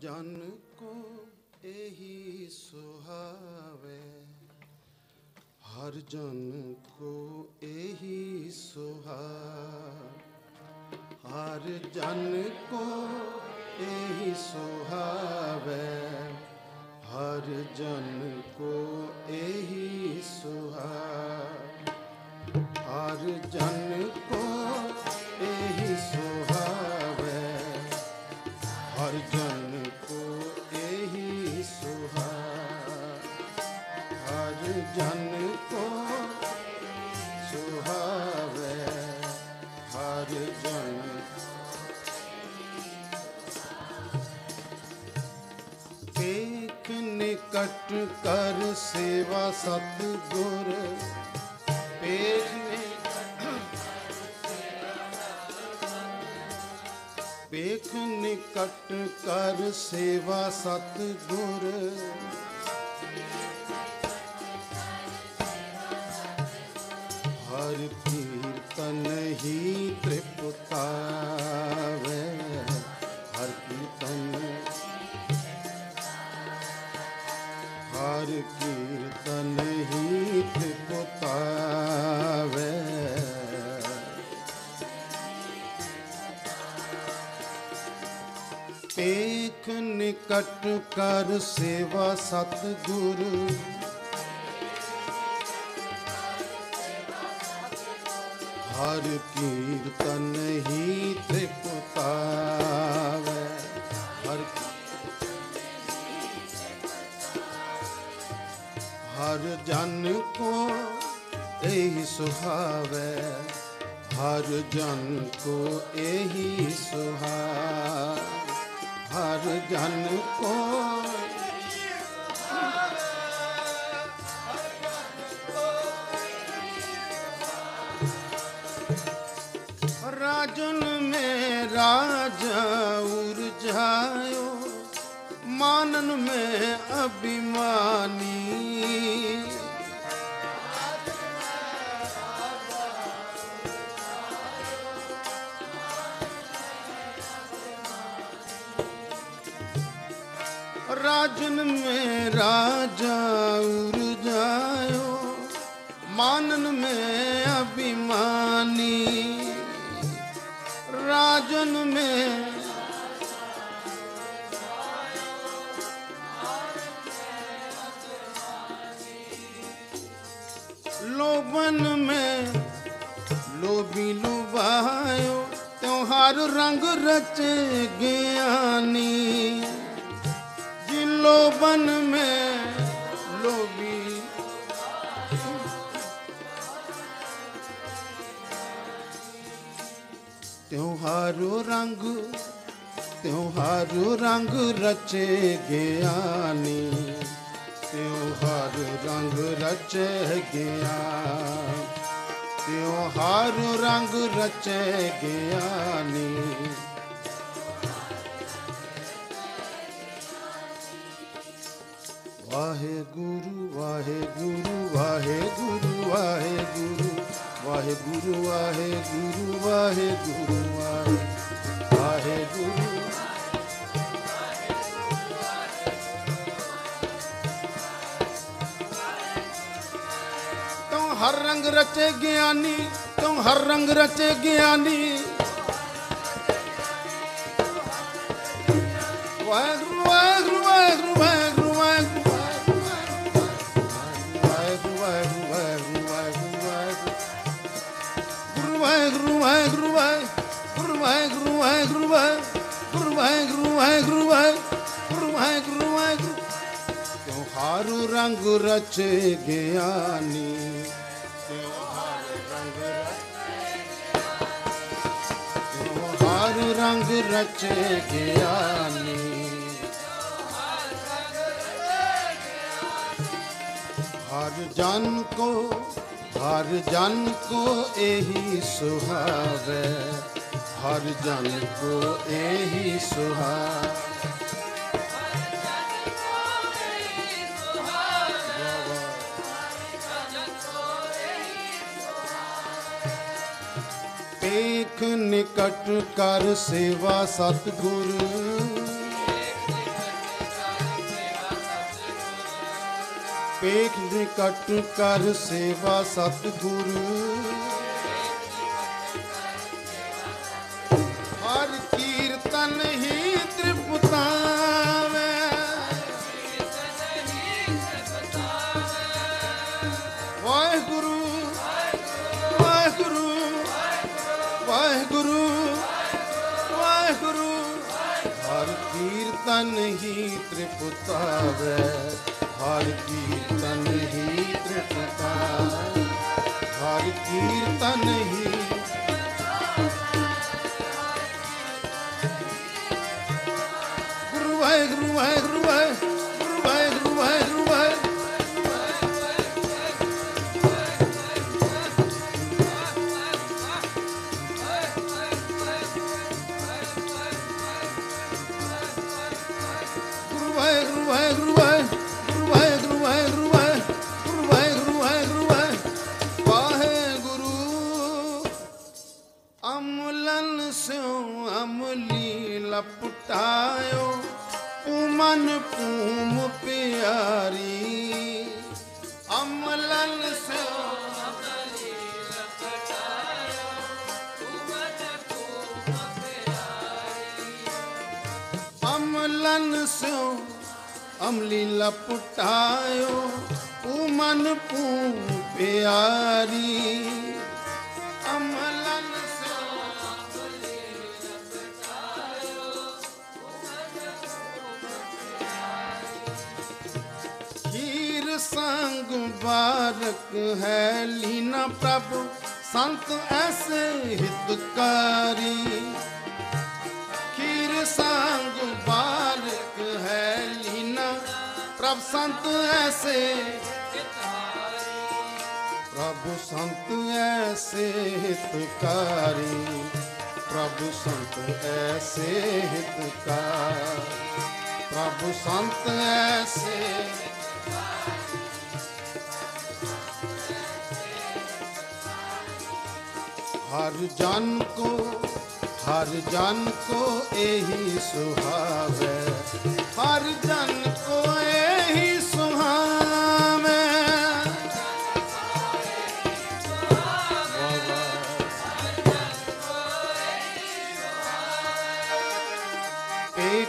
ਜਨ ਕੋ ਇਹੀ ਸੁਹਾਵੇ। ਹਰ ਜਨ ਕੋ ਇਹੀ ਸੁਹਾ ਹਰ ਜਨ ਕੋ ਇਹੀ ਸੁਹਾਵੇ। ਹਰ ਜਨ ਕੋ ਇਹੀ ਸੁਹਾ ਹਰ ਜਨ ਕਰ ਸੇਵਾ ਸਤ ਗੁਰ ਪੇਖ ਨੇ ਵੇਖ ਨਿਕਟ ਕਰ ਸੇਵਾ ਸਤ ਗੁਰ ਏਕ ਨਿਕਟ ਕਰ ਸੇਵਾ ਸਤ ਗੁਰ ਹਰ ਕੀਰਤਨ ਹੀ ਤ੍ਰਿਪਤਾਵੇ ਹਰ ਹਰ ਜਨ ਕੋ ਇਹੀ ਸੁਹਾਵੇ। ਹਰ ਜਨ ਕੋ ਇਹੀ ਸੁਹਾ ਹਰ ਜਨ ਕੋ। ਰਾਜਨ ਮੇ ਰਾਜ ਜਾਇਓ ਮਾਨਨ ਮੇ ਅਭਿਮਾਨੀ। राजन में राजा उर जायो मानन में अभिमानी राजन में लोभन में लोभी लुभायो त्योहार रंग रचे ज्ञानी जिन लोभन में लोभी त्योहारो रंग त्योहारो रंग रचे ज्ञानी त्योहार रंग रचे ज्ञान त्योहार रंग रचे ज्ञानी ਵਾਹਿਗੁਰੂ ਵਾਹਿਗੁਰੂ ਵਾਹਿਗੁਰੂ ਵਾਹਿਗੁਰੂ ਵਾਹਿਗੁਰੂ ਵਾਹਿਗੁਰੂ ਵਾਹਿਗੁਰੂ ਵਾਹਿਗੁਰੂ। ਤੂੰ ਹਰ ਰੰਗ ਰਚੇ ਗਿਆਨੀ, ਤੂੰ ਹਰ ਰੰਗ ਰਚੇ ਗਿਆਨੀ। ਵਾਹਿਗੁਰੂ ਵਾਹਿਗੁਰੂ ਵਾਹਿਗੁਰੂ ਵਾਹਿਗੁਰੂ ਵਾਹਿਗੁਰੂ। ਵਾਹਿਗੁਰੂ ਤਿਉਹਾਰੂ ਰੰਗ ਰਚੇ ਗਿਆਨੀ। ਤਿਉਹਾਰ ਰੰਗ ਰੰਗ ਰਚੇ ਗਿਆਨੀ। ਹਰ ਜਨ ਕੋ, ਹਰ ਜਨ ਕੋ ਇਹੀ ਸੁਹਾਵੇ। ਹਰ ਜਨ ਕੋ ਇਹੀ ਸੁਹਾ। ਦੇਖ ਨਿਕਟ ਕਰ ਸੇਵਾ ਸਤਗੁਰ। ਪੇਖ ਨਿਕਟ ਕਰ ਸੇਵਾ ਸਤਗੁਰੂ। ਕੀਰਤਨ ਹੀ ਤ੍ਰਿਪਤਾਵੇ ਹਰ ਕੀਰਤਨ ਹੀ ਤ੍ਰਿਪਤਾਵੇ ਹਰ ਕੀਰਤਨ ਹੀ ਗੁਰੂ ਵਾਹਿਗੁਰੂ ਵਾਹਿਗੁਰੂ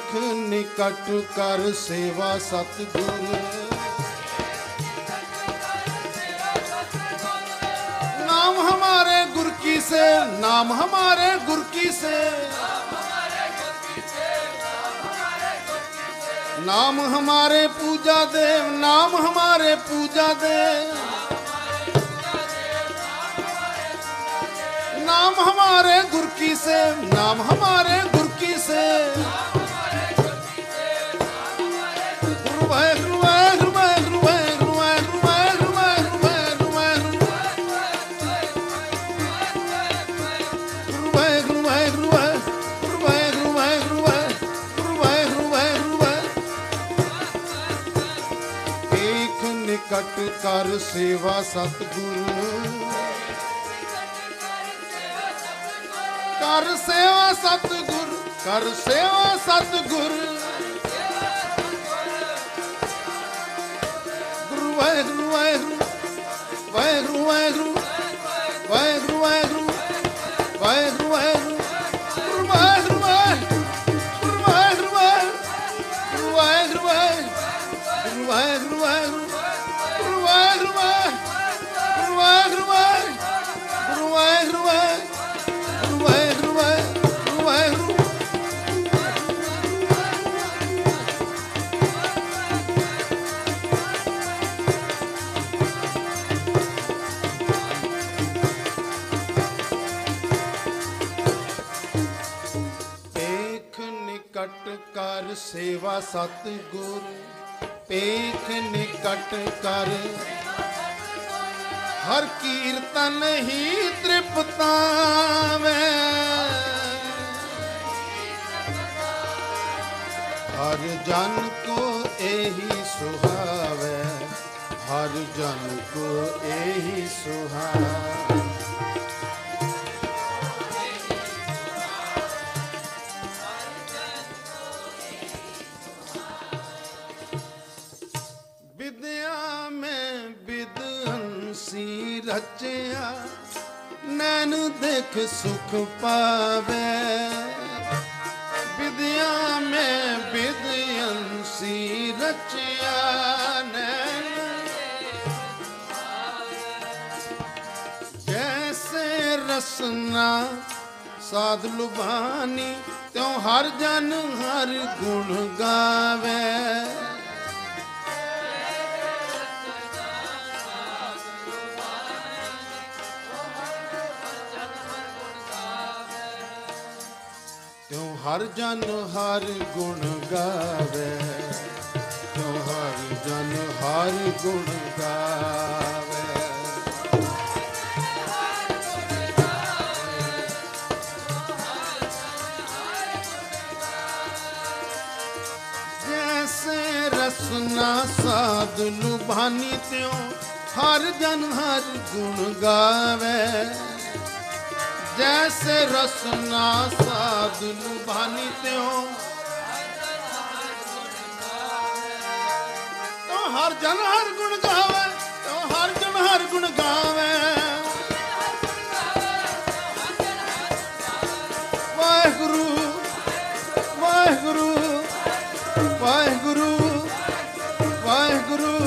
देख निकट कर सेवा सतगुर। नाम हमारे गुर की से, नाम हमारे गुर की से। नाम हमारे पूजा देव, नाम हमारे पूजा देव। नाम हमारे गुरकी से, नाम हमारे गुरकी से। ਨਿਕਟ ਕਰ ਸੇਵਾ ਸਤਿਗੁਰੂ। ਕਰ ਸੇਵਾ ਸਤਿਗੁਰ, ਕਰ ਸੇਵਾ ਸਤਿਗੁਰ। ਗੁਰੂ ਵਾਹਿਗੁਰੂ ਵਾਹਿਗੁਰੂ ਵਾਹਿਗੁਰੂ ਵਾਹਿਗੁਰੂ ਵਾਹਿਗੁਰੂ ਵਾਹਿਗੁਰੂ ਵਾਹਿਗੁਰੂ। ਸੇਵਾ ਸਤਿਗੁਰ, ਪੇਖ ਨਿਕਟ ਕਰ। ਹਰ ਕੀਰਤਨ ਹੀ ਤ੍ਰਿਪਤਾਵੇ ਹਰ ਜਨ ਕੋ ਇਹੀ ਸੁਹਾਵੇ, ਹਰ ਜਨ ਕੋ ਇਹੀ ਸੁਹਾਵੇ। ਨੈਣ ਦੇਖ ਸੁਖ ਪਾਵੇ। ਵਿਦਿਆ ਮੈਂ ਵਿਦਿਅੰਸੀ ਰਚਿਆ, ਨੈਣ ਜੈਸੇ ਰਸਨਾ ਸਾਧ ਲੁਭਾਨੀ, ਤਿਉ ਹਰ ਜਨ ਹਰ ਗੁਣ ਗਾਵੇ। ਹਰ ਜਨ ਹਰ ਗੁਣ ਗਾਵੇ। ਤਿਉ ਹਰ ਜਨ ਹਰ ਗੁਣ ਗਾਵੇ। ਜੈਸੇ ਰਸਨਾ ਸਾਧ ਲੁਭਾਨੀ ਤਿਉ ਹਰ ਜਨ ਹਰ ਗੁਣ ਗਾਵੇ। जैसे रसना साधु भानी त्यों तो हर जन हर गुण गावे तो हर जन हर गुण गावे वाहेगुरु वाहेगुरु वाहेगुरु वाहेगुरु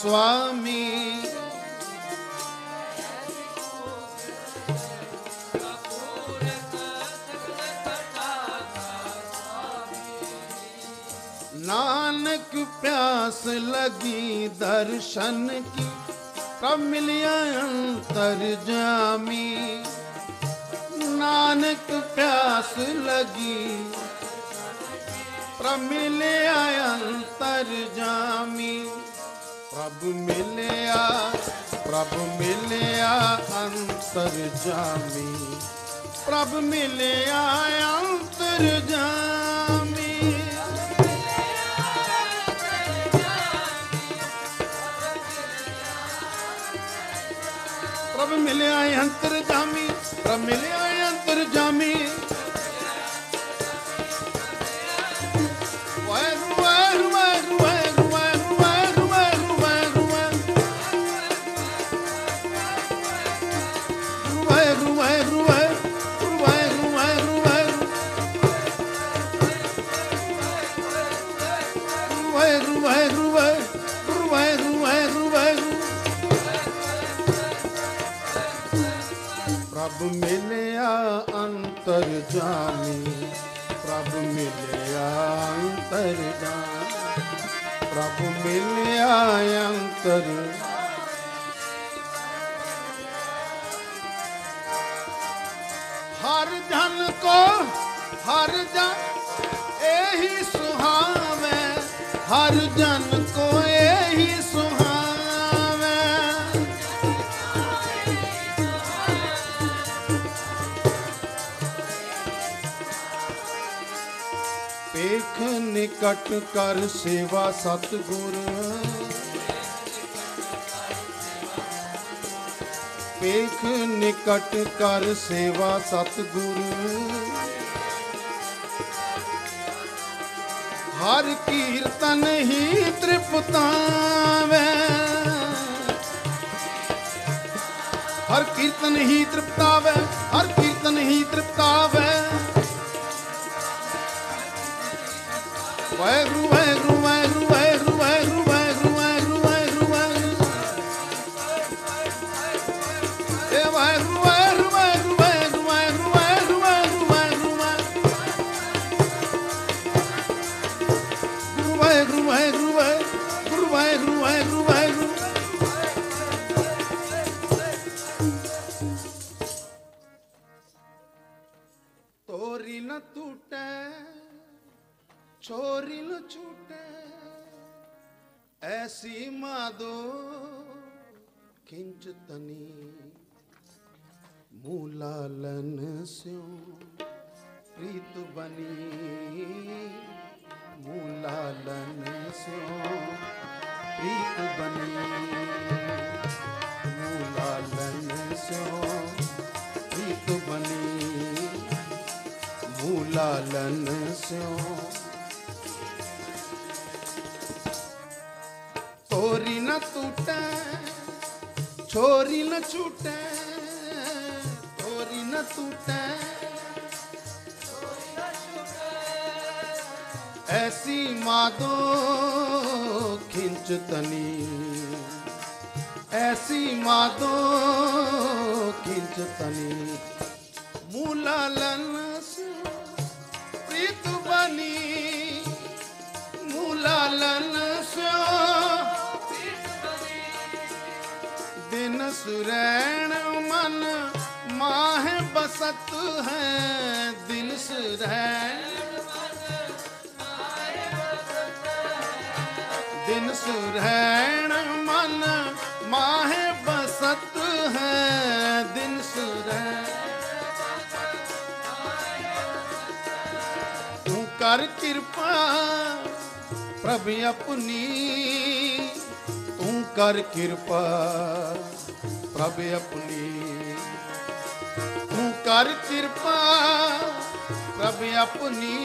स्वामी ਪ੍ਰਭ ਮਿਲਿਆ ਪ੍ਰਭ ਮਿਲਿਆ ਅੰਤਰ ਜਾਮੀ। ਪ੍ਰਭ ਮਿਲਿਆ ਅੰਤਰ ਜਾਮੀ। ਪ੍ਰਭ ਮਿਲਿਆ ਅੰਤਰ ਜਾਮੀ, ਪ੍ਰਭ ਮਿਲਿਆ ਅੰਤਰ ਜਾਮੀ। ਅੰਤਰ ਪ੍ਰਭ ਮਿਲਿਆ ਅੰਤਰ ਜਾਮੀ ਪ੍ਰਭ ਮਿਲਿਆ ਅੰਤਰ। ਹਰ ਜਨ ਕੋ ਹਰ ਜਨ, ਇਹੀ ਸੁਹਾਵੇ। ਹਰ ਜਨ ਨਿਕਟ ਕਰ ਸੇਵਾ ਸਤਿਗੁਰ। ਪੇਖ ਨਿਕਟ ਕਰ ਸੇਵਾ ਸਤਿਗੁਰ। ਹਰ ਕੀਰਤਨ ਹੀ ਤ੍ਰਿਪਤਾਵੇ ਹਰ ਕੀਰਤਨ ਹੀ ਤ੍ਰਿਪਤਾਵੇ ਹਰ ਕੀਰਤਨ ਹੀ ਤ੍ਰਿਪਤਾਵੇ ਤੋਰੀ ਨਾ ਟੂਟੈ છોરીલ છૂટે એસી માદો ખીંચતની મૂલાલન સ્યો પ્રીત બની મૂલાલન સ્યો પ્રીત બની મૂલાલન સ્યો પ્રીત બની મૂલાલન સ્યો छोरी न टूटे छोरी न छूटे छोरी न टूटे ऐसी मादो खिंच तनी ऐसी मादो खिंच तनी मूलालन प्रीत बनी मूलालन स्यो सुरैण मन माह बसत है दिल सुरैण दिन सुरैण मन माह बसत है दिन सुरैण तू कर कृपा प्रभु अपनी ਕਰ ਕਿਰਪਾ, ਪ੍ਰਭ ਆਪਣੀ। ਤੂੰ ਕਰ ਕਿਰਪਾ, ਪ੍ਰਭ ਆਪਣੀ।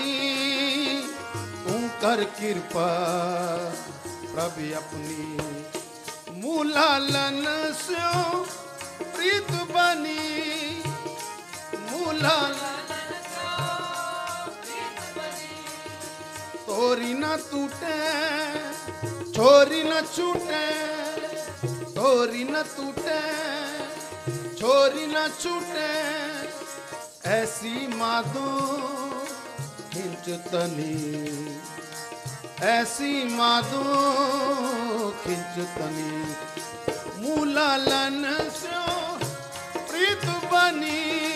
ਤੂੰ ਕਰ ਕਿਰਪਾ, ਪ੍ਰਭ ਆਪਣੀ। ਤੂੰ ਕਰ ਸਿਓ ਪ੍ਰੀਤ ਬਨੀ। ਮੂਲਾਲਨ ਤੋਰੀ ਨਾ ਟੂਟੇ ਛੋਰੀ ਨਾ ਛੂਟੇ ਤੋਰੀ ਨਾ ਟੂਟੇ ਛੋਰੀ ਨਾ ਛੂਟੇ ਐਸੀ ਮਾਦੋ ਖਿੰਚ ਤਨੀ ਐਸੀ ਮਾਦੋ ਖਿੰਚ ਤਨੀ ਮੂਲਾਲਨ ਸਿਓ ਪ੍ਰੀਤ ਬਨੀ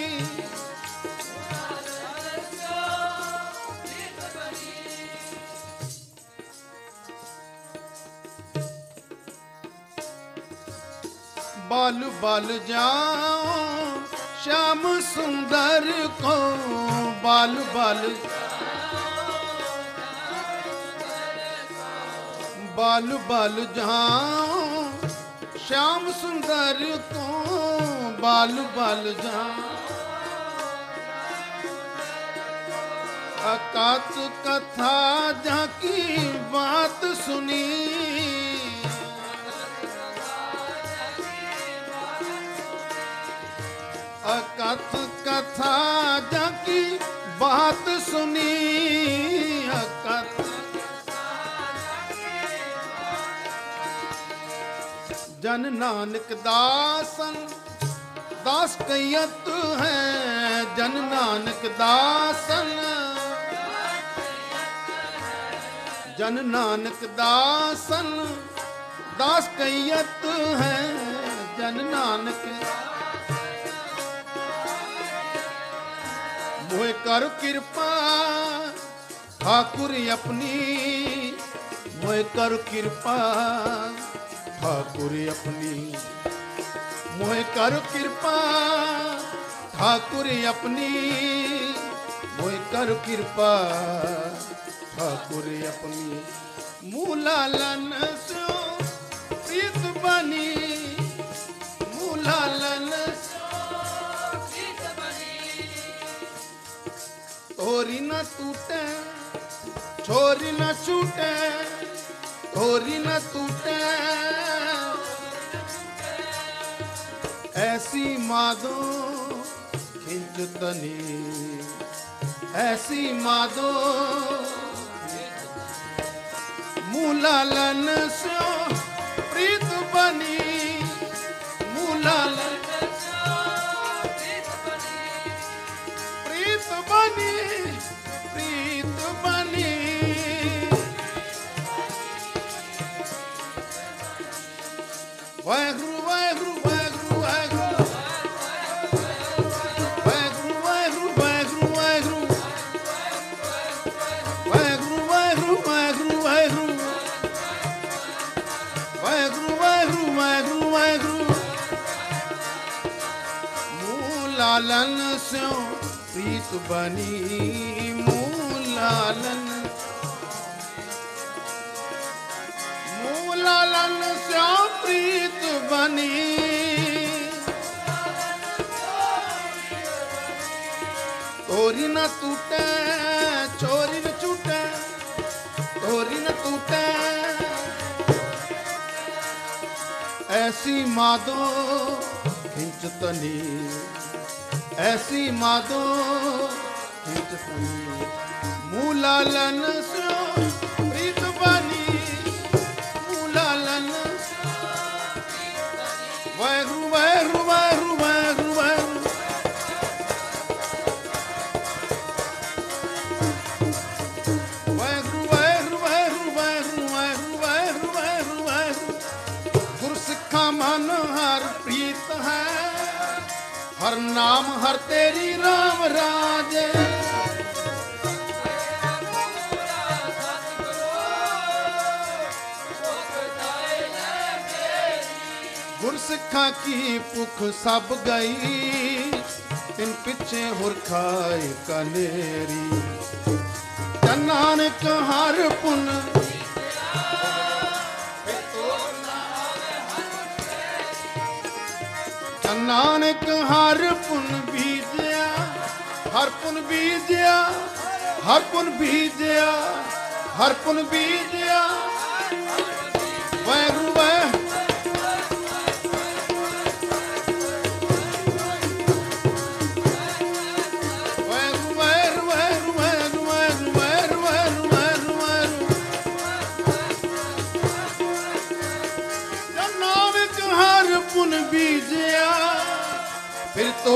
ਬਲ ਬਲ ਜਾਉ, ਸ਼ਾਮ ਸੁੰਦਰ ਕੋ ਬਲ ਬਲ ਬਲ ਬਲ ਜਾਉ, ਸ਼ਾਮ ਸੁੰਦਰ ਕੋ ਬਲ ਬਲ ਜਾਉ। ਅਕਾਤ ਕਥਾ ਜਾਂ ਕੀ ਬਾਤ ਸੁਣੀ ਬਾਤ ਸੁਨੀ ਜਨ ਨਾਨਕ ਦਾਸਨ, ਦਾਸ ਕਈਤ ਹੈ। ਜਨ ਨਾਨਕ ਦਾਸਨ, ਜਨ ਨਾਨਕ ਦਾਸਨ, ਦਾਸ ਕਈਤ ਹੈ। ਜਨ ਨਾਨਕ मोह कर कृपा ठाकुर अपनी मोह कर कृपा ठाकुर अपनी मोह कर कृपा ठाकुर अपनी मोह कर कृपा ठाकुर अपनी मूला लन सो ਡੋਰੀ ਨਾ ਟੂਟੇ ਛੋਰੀ ਨਾ ਛੂਟੇ ਡੋਰੀ ਨਾ ਟੂਟੇ ਐਸੀ ਮਾਦੋ ਖਿੰਜ ਤਨੀ ਐਸੀ ਮਾਦੋ ਮੂਲਾ ਲਨ ਸਿਓ ਪ੍ਰੀਤ ਬਨੀ सो प्रीत बनी मूलालन। मूलालन सो प्रीत बनी। तोरी न टूटे, चोरी न छूटे, तोरी न टूटे। ऐसी मादो खिंचतनी। ਐਸੀ ਮਾਦੋ ਹਿਤ ਪਈ ਹਰ ਨਾਮ, ਹਰ ਤੇਰੀ RAM ਰਾਜ। ਗੁਰਸਿੱਖਾਂ ਕੀ ਭੁੱਖ ਸਭ ਗਈ, ਤਿੰਨ ਪਿੱਛੇ ਹੁਰ ਖਾਏ ਕਨੇਰੀ। ਨਾਨਕ ਹਰ ਪੁਨ ਨਾਨਕ ਹਰ ਪੁਨ ਬੀਜਿਆ ਹਰ ਪੁਨ ਬੀਜਿਆ ਹਰ ਪੁਨ ਬੀਜਿਆ ਹਰ ਪੁਨ ਬੀਜਿਆ। ਵੈਰੂ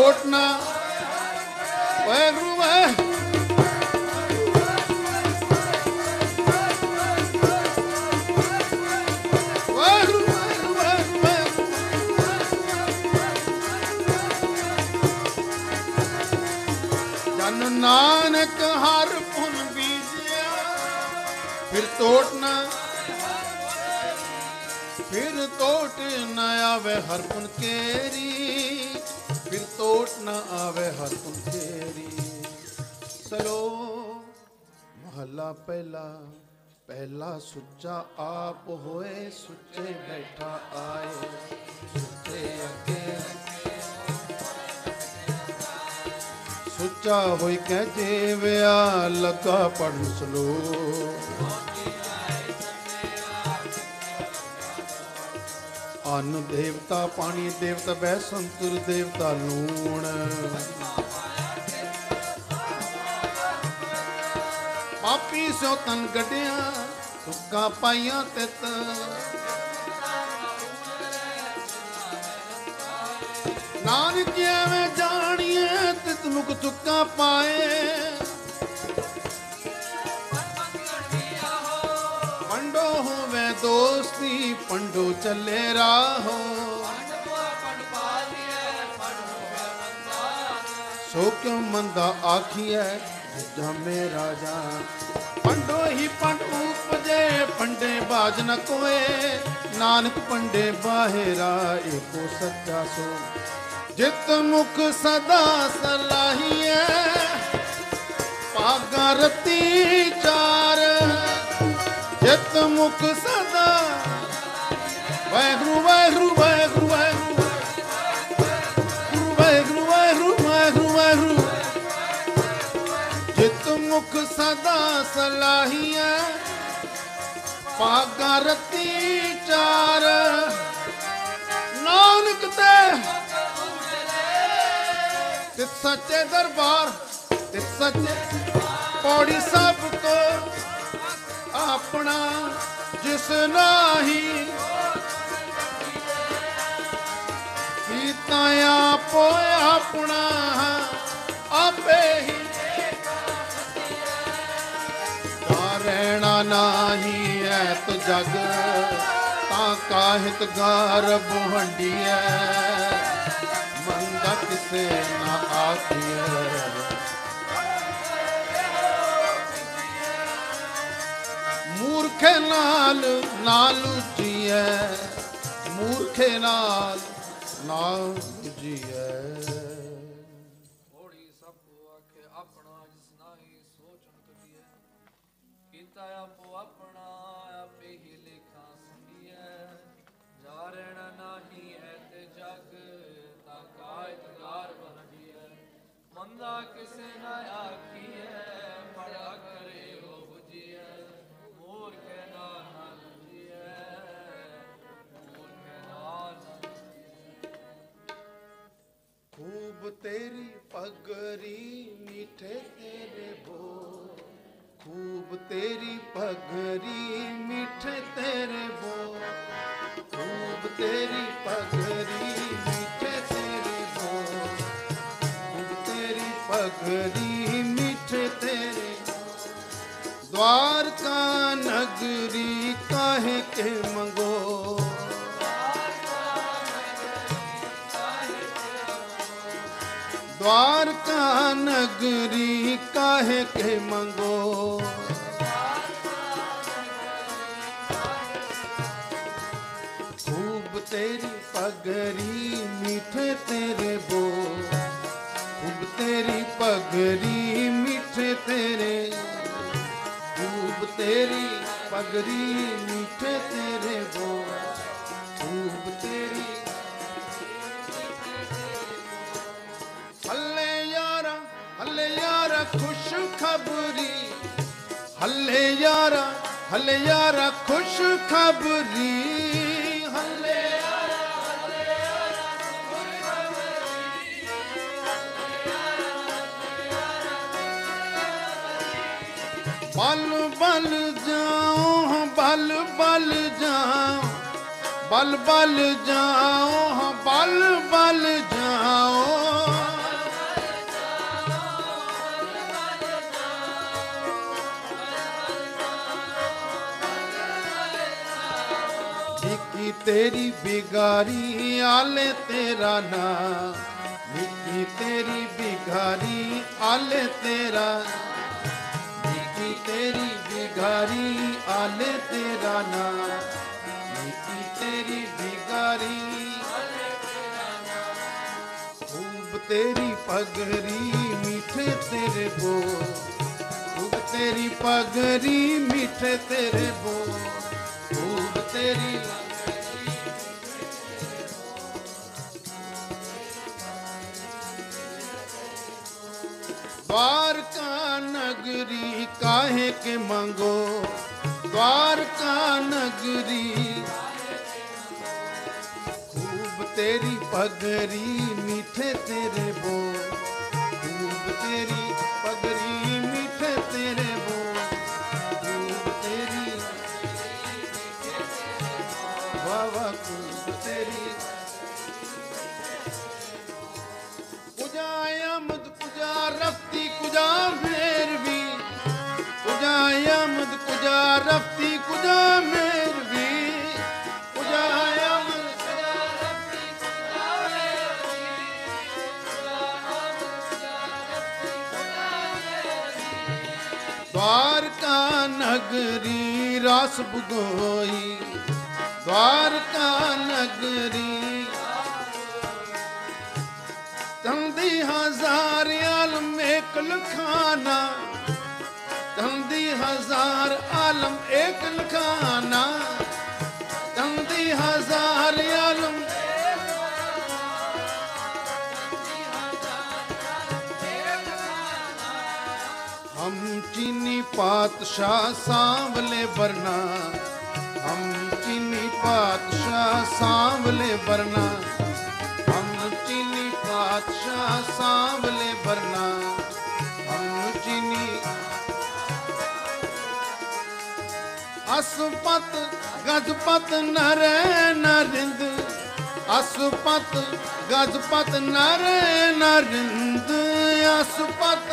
ਖੋਟ ਨਾ ਵਾਹਿਗੁਰੂ ਵਾਹਿਗੁਰੂ ਨਾਨਕ ਹਰ ਪੁਨ ਬੀਜਿਆ ਫਿਰ ਟੋਟ ਨਾ ਫਿਰ ਟੋਟ ਨਾ ਆਵੇ ਹਰ ਪੁਨ ਕੇਰੀ ਫਿਰ ਤੋਟ ਆਵੇ ਹਰ ਪੁਨ ਸਲੋ ਮਹੱਲਾ ਪਹਿਲਾ ਪਹਿਲਾ ਸੁੱਚਾ ਆਪ ਹੋਏ, ਸੁੱਚੇ ਬੈਠਾ ਆਏ। ਸੁੱਚੇ ਅੱਗੇ ਸੁੱਚਾ ਹੋਈ ਕਹਿ ਜੀਵਿਆ, ਲੱਗਾ ਪੜਨ ਸਲੋ ਅਨ ਦੇਵਤਾ ਪਾਣੀ ਦੇਵਤਾ ਬੈ ਸੰਤੁਰ ਦੇਵਤਾ ਲੂਣ। ਪਾਪੀ ਸੋ ਤਨ ਗੱਡਿਆ ਸੁੱਕਾ ਪਾਈਆਂ ਤਿਤ। ਨਾਨਕ ਐਵੇਂ ਜਾਣੀਏ ਤਿਤ ਮੁਖ ਚੁੱਕਾ ਪਾਏ। ਪੰਡੋ ਹੋਵੇ ਦੋਸਤੀ ਪੰਡੋ ਚੱਲੇ ਰਾਹੋ। ਸੋ ਕਿਉ ਮੰਦਾ ਆਖੀਐ ਜਮੇ ਰਾਜਾ ਪੰਡੋ ਹੀ ਪੰਡ ਉਪਜੇ, ਪੰਡੇ ਬਾਜ ਨ ਕੋਏ। ਨਾਨਕ ਪੰਡੇ ਬਾਹਿਰਾ, ਏਕੋ ਸੱਚਾ ਸੋ ਜਿਤ ਮੁਖ ਸਦਾ ਸਲਾਹੀਐ, ਭਾਗਾ ਰਤੀ ਚਾਰ। ਜਿਤ ਮੁਖ ਸਦਾ ਵਾਹਿਗੁਰੂ ਵਾਹਿਗੁਰੂ ਵਾਹਿਗੁਰੂ ਵਾਹਿਗੁਰੂ ਵਾਹਿਗੁਰੂ ਵਾਹਿਗੁਰੂ ਵਾਹਿਗੁਰੂ ਜਿਤ ਮੁਖ ਸਦਾ ਸਲਾਹੀਆਂ। ਪਾਗਾ ਰਤੀ ਚਾਰ। ਨਾਨਕ ਤੇ ਤੇ ਸੱਚੇ ਦਰਬਾਰ, ਤੇ ਸੱਚੇ ਪੌੜੀ ਸਭ ਕੋ ਆਪਣਾ ਜਿਸ ਨਾਹੀ ਕੀਤਾ ਆਪੋ ਆਪਣਾ, ਆਪੇ ਹੀ ਤਾਂ ਰਹਿਣਾ ਨਾਹੀ ਐਤ ਜਗ, ਤਾਂ ਕਾਹਿਤ ਗਰਭ ਹੰਡੀਐ ਮੰਦਾ ਕਿਸੇ ਨਾ ਆਖੀਐ। ਮੂਰਖੇ ਨਾਲ ਨਾਲ ਉਜੀਐ ਮੂਰਖੇ ਨਾਲ ਨਾਲ ਉਜੀਐ ਹੋੜੀ ਸਭ ਕੋ ਆਖੇ, ਆਪਣਾ ਜਿਸ ਨਾਹੀ ਸੋਚਣ ਕਰੀਏ ਕੀਤਾ ਆਪੋ ਆਪਣਾ, ਆਪੇ ਹੀ ਲੇਖਾ ਸੰਡੀਐ ਜਾ ਰਹਿਣਾ ਨਾਹੀ ਹੈ ਤੇ ਜਗ, ਤਾ ਕਾਇਤ ਗਾਰ ਬਣੀਐ ਮੰਦਾ ਕਿਸੇ ਨਾ ਆਖੀਐ। तेरी पगरी मीठे तेरे बो खूब तेरी पगरी मीठे तेरे बो खूब तेरी पगरी मीठे तेरे बो खूब तेरी पगरी मीठे तेरे द्वारका नगरी काहे के मंगो द्वारका नगरी काहे के मंगो खूब तेरी पगरी मीठे तेरे बोल खूब तेरी पगरी मीठे तेरे खूब तेरी पगरी मीठे तेरे बोल खूब तेरी ਖੁਸ਼ ਖਬਰੀ ਹੱਲੇ ਯਾਰਾ ਹੱਲੇ ਯਾਰਾ ਖੁਸ਼ ਖਬਰੀ ਹੱਲੇ ਯਾਰਾ ਹੱਲੇ ਬਲ ਬਲ ਜਾਓ ਬਲ ਬਲ ਜਾਓ ਬਲ ਬਲ ਜਾਉ, ਬਲ ਬਲ तेरी बिगारी आले तेरा नाम। निकी तेरी बिगारी आले तेरा निकी तेरी बिगारी आले तेरा नाम। निकी तेरी बिगारी खूब तेरी पगरी मीठे तेरे बोल। खूब तेरी पगरी मीठे तेरे बोल। खूब तेरी દ્વારકા નગરી કાહે કે માંગો દ્વારકા નગરી ખૂબ તેરી પગરી મીઠે તેરે બોલ ਕੁਜਾ ਮੇਰ ਵੀ, ਕੁਜਾ ਆਮਦ ਕੁਜਾ ਰਫਤੀ ਕੁਜਾ ਮੇਰ ਵੀ। ਕੁਜਾ ਆਮਦ ਕੁਜਾ ਰਫਤੀ ਕੁਜਾ ਮੇਰ ਵੀ। ਕੁਜਾ ਆਮਦ ਕੁਜਾ ਰਫਤੀ ਕੁਜਾ ਮੇਰ ਵੀ ਦਵਾਰਕਾ ਨਗਰੀ ਰਸ ਬੁਗੋਈ ਦਵਾਰਕਾ ਨਗਰੀ ਧੰਦੀ ਹਜ਼ਾਰ ਆਲਮ ਇਕਲ ਖਾਨਾ ਧੰਦੀ ਹਜ਼ਾਰ ਆਲਮ ਇਕਲ ਖਾਨਾ ਧੰਦੀ ਹਜ਼ਾਰ ਆਲਮ ਹਮ ਚੀਨੀ ਪਾਤਸ਼ਾਹ ਸਾਂਵਲੇ ਵਰਨਾ। ਹਮ ਚੀਨੀ ਪਾਤਸ਼ਾਹ ਸਾਂਵਲੇ ਵਰਨਾ। ਪਾਤਸ਼ਾਹ ਸਾਹਮਣੇ ਬਰਨਾ ਹਮ ਅਸਪਤ ਗਜਪਤ ਨਰ ਨਰਿੰਦ। ਅਸਪਤ ਗਜਪਤ ਨਰ ਨਰਿੰਦ। ਅਸਪਤ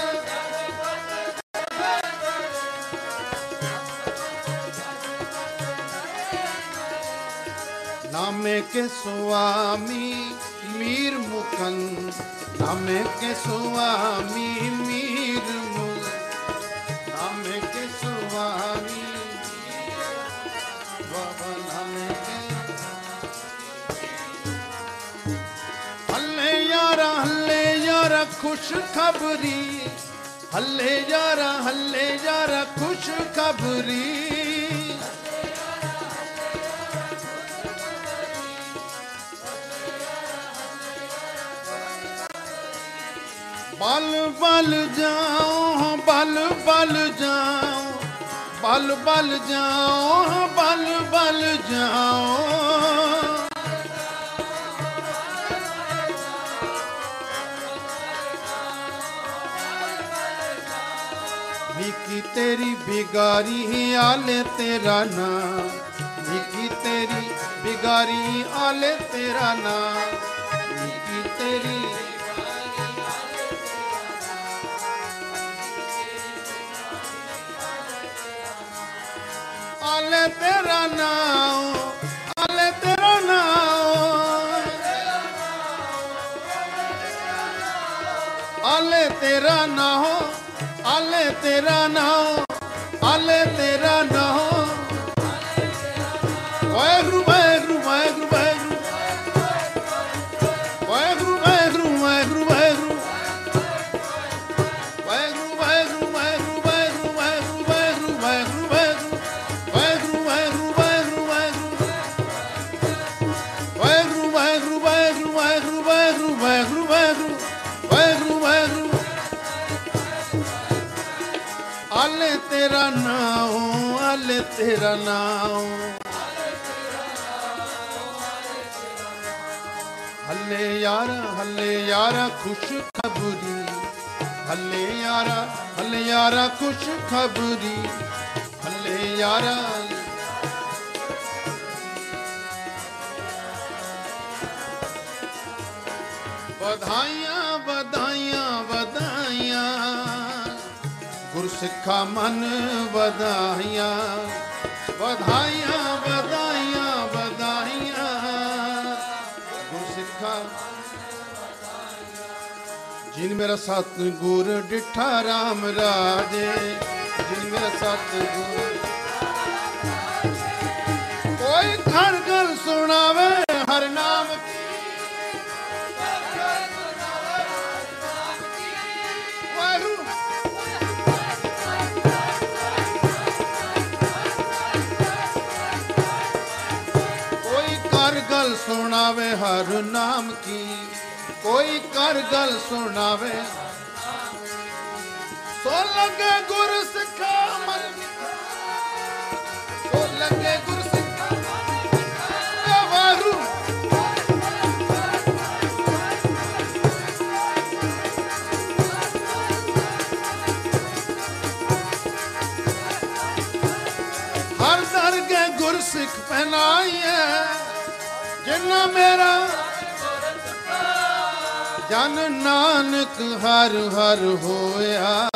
ਨਾਮੇ ਕੇ ਸੁਆਮੀ ਮੀਰ ਮੁਕੰਦ ਨਾਮੇ ਕੇ ਸੁਆਮੀ ਮੀਰ ਮੁਕੰਦ ਨਾਮੇ ਕੇ ਸੁਆਮੀ ਬਾਬਾ ਨਾਮੇ ਕੇ ਹੱਲੇ ਯਾਰਾ ਹੱਲੇ ਯਾਰਾ ਖੁਸ਼ ਖਬਰੀ ਹੱਲੇ ਯਾਰਾ ਹੱਲੇ ਯਾਰਾ ਖੁਸ਼ ਖਬਰੀ ਬਲ ਬਲ ਜਾਉ, ਬਲ ਬਲ ਜਾਓ ਬਲ ਬਲ ਜਾਉ, ਬਲ ਬਲ ਜਾਓ ਵਿਕੀ ਤੇਰੀ ਬਿਗਾਰੀ ਆਲੇ ਤੇਰਾ ਨਾ ਵਿਕੀ ਤੇਰੀ ਬਿਗਾਰੀ ਆਲੇ ਤੇਰਾ ਨਾ ਵਿਕੀ ਤੇਰੀ ਅਲੇ ਤੇਰਾ ਨਾਮ ਅਲੇ ਤੇਰਾ ਨਾਮ। ਅਲੇ ਤੇਰਾ ਨਾਮ ਅਲੇ ਤੇਰਾ ਨਾਮ ਅਲੇ ਤੇਰਾ ਨਾਮ। ਤੇਰਾ ਨਾਮ ਆਲੇ ਤੇਰਾ ਨਾਮ ਹੱਲੇ ਯਾਰਾ ਹੱਲੇ ਯਾਰਾ ਖੁਸ਼ ਖਬਰੀ। ਹੱਲੇ ਯਾਰਾ ਹੱਲੇ ਯਾਰਾ ਖੁਸ਼ ਖਬਰੀ। ਹੱਲੇ ਯਾਰਾ। ਵਧਾਈਆਂ ਵਧਾਈਆਂ। ਸਿੱਖਾ ਮਨ ਵਧਾਈਆਂ ਵਧਾਈਆਂ ਵਧਾਈਆਂ ਵਧਾਈਆਂ। ਗੁਰਸਿੱਖਾ ਜਿਨ ਮੇਰਾ ਸਤ ਗੁਰ ਡਿਠਾ RAM ਰਾਜੇ, ਜਿਨ ਮੇਰਾ ਸਤ ਗੁਰ ਕੋਈ ਘਰ ਗੱਲ ਸੁਣਾਵੇ, ਹਰ ਨਾਮ ਕੀ ਸੁਣਾਵੇ ਹਰ ਨਾਮ ਕੀ, ਕੋਈ ਕਰ ਗੱਲ ਸੁਣਾਵੇ। ਸੋ ਲੱਗੇ ਗੁਰ ਸਿੱਖਾ ਮਨ ਸੋ ਲੱਗੇ ਗੁਰ ਸਿੱਖਾ ਮਨ ਵਾਹਿਗੁਰੂ ਹਰ ਦਰਗੇ ਗੁਰ ਸਿੱਖ ਪਹਿਨਾਈ ਜਿਨ ਮੇਰਾ ਜਨ ਨਾਨਕ ਹਰ ਹਰ ਹੋਇਆ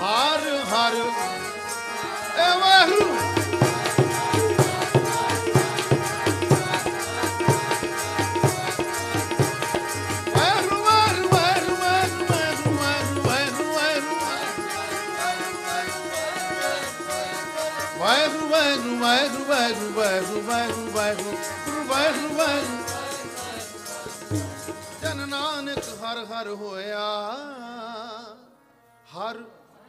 ਹਰ ਹਰ ਏ Waheguru Vai, vai, vai, vai, vai, vai, vai. Waheguru Nanak ਹਰ ਹਰ ਹੋਇਆ। ਹਰ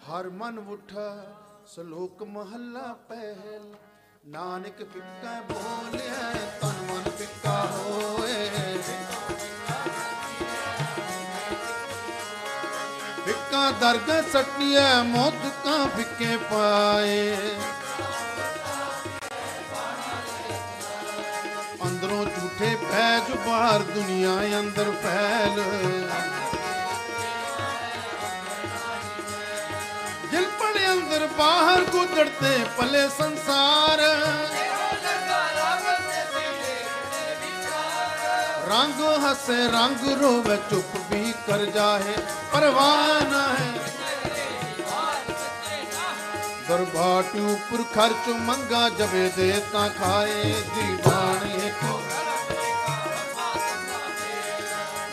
ਹਰ ਮਨ ਉਠਾ, ਸ਼ਲੋਕ ਮਹੱਲਾ ਪਹਿਲ। ਨਾਨਕ ਫਿੱਕਾ ਬੋਲਿਆ ਤਨ ਮਨ ਪਿੱਕਾ ਹੋਏ। ਫਿੱਕਾ ਦਰਗਾਹ ਸੱਟਿਆ ਮੋਦਕਾਂ ਫਿੱਕੇ ਪਾਏ। ਝੂਠੇ ਪੈਜ ਬਾਹਰ ਦੁਨੀਆ ਅੰਦਰ ਫੈਲ। ਜਿਲ ਪੜੇ ਅੰਦਰ ਬਾਹਰ ਗੁਜ਼ਰਤੇ ਪਲੇ ਸੰਸਾਰ। ਰੰਗ ਹੱਸੇ ਰੰਗ ਰੋਵੇ ਚੁੱਪ ਵੀ ਕਰ ਜਾਏ ਪਰਵਾਹ ਨਾ ਹੈ। ਦਰਬਾਰ ਉੱਪਰ ਖਰਚ ਮੰਗਾ ਜਵੇ ਦੇ ਤਾਂ ਖਾਏ ਦੀਵਾਨ ਇੱਕ।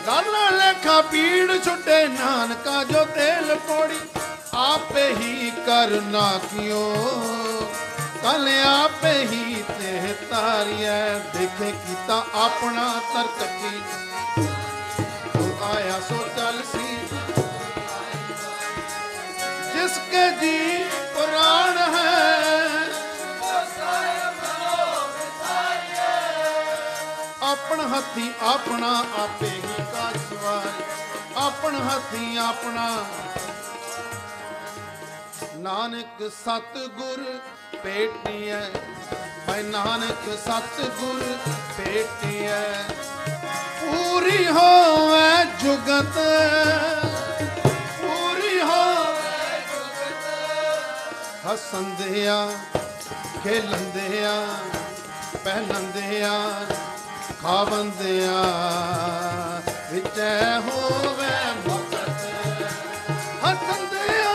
ਲਾਲਾ ਲੇਖਾ ਪੀੜ ਛੁੱਟੇ ਨਾਨਕਾ ਜੋ ਤੇਲ ਪੋੜੀ, ਆਪੇ ਹੀ ਕਰਨਾ ਕਿਓ ਕਲ ਆਪੇ ਹੀ ਤੇ ਤਾਰੀਐ, ਦੇਖੇ ਕੀਤਾ ਆਪਣਾ ਤਰਕ ਆਇਆ ਸੋ ਚੱਲ ਸੀ। ਜਿਸ ਕੇ ਜੀ ਪੁਰਾਣ ਹੈ, ਆਪਣ ਹੱਥੀ ਆਪਣਾ ਆਪੇ ਹੀ ਆਪਣ ਹੱਥੀ ਆਪਣਾ। ਨਾਨਕ ਸਤ ਗੁਰ ਭੇਟਿਐ ਬੈ ਨਾਨਕ ਸਤ ਗੁਰ ਭੇਟਿਐ। ਪੂਰੀ ਹੋਵੇ ਜੁਗਤ, ਪੂਰੀ ਹੋਵੇ ਹਸੰਦਿਆ ਖੇਲੰਦਿਆ ਪਹਿਲੰਦਿਆ ਖਾਵੰਦਿਆ ਵਿਚੈ ਹੋਵੇ ਮੁਕਤ ਹਸੰਦਿਆ